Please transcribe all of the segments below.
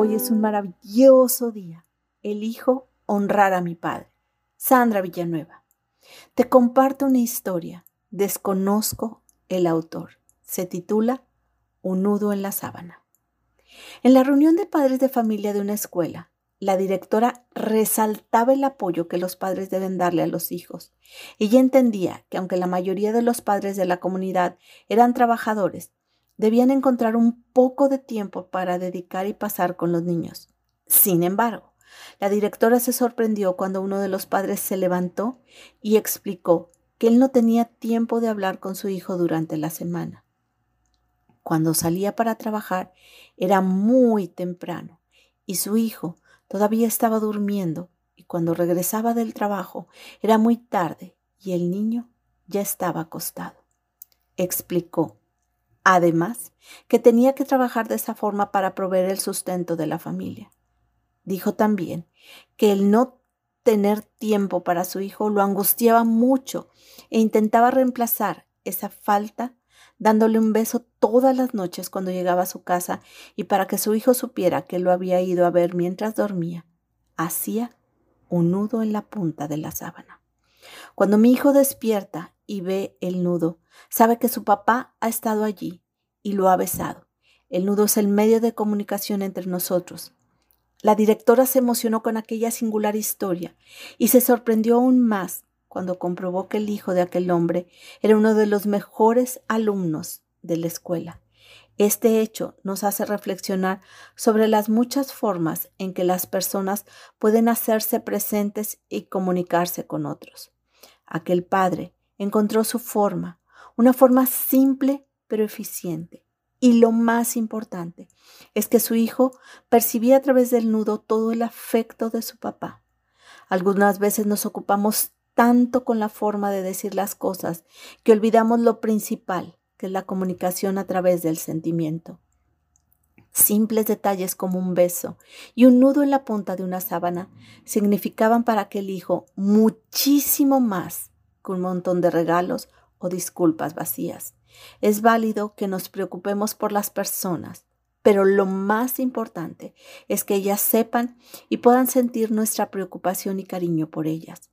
Hoy es un maravilloso día. Elijo honrar a mi padre. Sandra Villanueva. Te comparto una historia. Desconozco el autor. Se titula Un nudo en la sábana. En la reunión de padres de familia de una escuela, la directora resaltaba el apoyo que los padres deben darle a los hijos. Ella entendía que aunque la mayoría de los padres de la comunidad eran trabajadores, debían encontrar un poco de tiempo para dedicar y pasar con los niños. Sin embargo, la directora se sorprendió cuando uno de los padres se levantó y explicó que él no tenía tiempo de hablar con su hijo durante la semana. Cuando salía para trabajar era muy temprano y su hijo Todavía estaba durmiendo y cuando regresaba del trabajo era muy tarde y el niño ya estaba acostado. Explicó, además, que tenía que trabajar de esa forma para proveer el sustento de la familia. Dijo también que el no tener tiempo para su hijo lo angustiaba mucho e intentaba reemplazar esa falta dándole un beso todas las noches cuando llegaba a su casa y para que su hijo supiera que lo había ido a ver mientras dormía, hacía un nudo en la punta de la sábana. Cuando mi hijo despierta y ve el nudo, sabe que su papá ha estado allí y lo ha besado. El nudo es el medio de comunicación entre nosotros. La directora se emocionó con aquella singular historia y se sorprendió aún más cuando comprobó que el hijo de aquel hombre era uno de los mejores alumnos de la escuela. Este hecho nos hace reflexionar sobre las muchas formas en que las personas pueden hacerse presentes y comunicarse con otros. Aquel padre encontró su forma, una forma simple pero eficiente. Y lo más importante es que su hijo percibía a través del nudo todo el afecto de su papá. Algunas veces nos ocupamos tanto con la forma de decir las cosas que olvidamos lo principal, que es la comunicación a través del sentimiento. Simples detalles como un beso y un nudo en la punta de una sábana significaban para aquel hijo muchísimo más que un montón de regalos o disculpas vacías. Es válido que nos preocupemos por las personas, pero lo más importante es que ellas sepan y puedan sentir nuestra preocupación y cariño por ellas.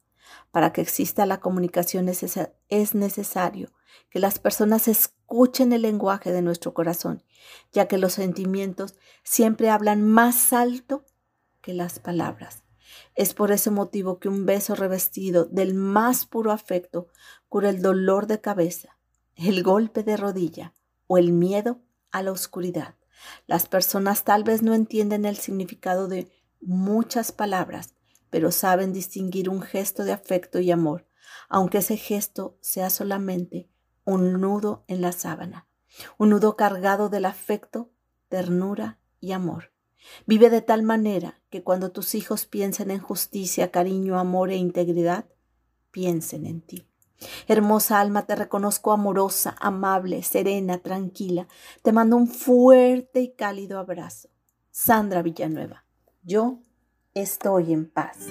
Para que exista la comunicación es necesario que las personas escuchen el lenguaje de nuestro corazón, ya que los sentimientos siempre hablan más alto que las palabras. Es por ese motivo que un beso revestido del más puro afecto cura el dolor de cabeza, el golpe de rodilla o el miedo a la oscuridad. Las personas tal vez no entienden el significado de muchas palabras, pero saben distinguir un gesto de afecto y amor, aunque ese gesto sea solamente un nudo en la sábana, un nudo cargado del afecto, ternura y amor. Vive de tal manera que cuando tus hijos piensen en justicia, cariño, amor e integridad, piensen en ti. Hermosa alma, te reconozco amorosa, amable, serena, tranquila. Te mando un fuerte y cálido abrazo. Sandra Villanueva. Yo estoy en paz.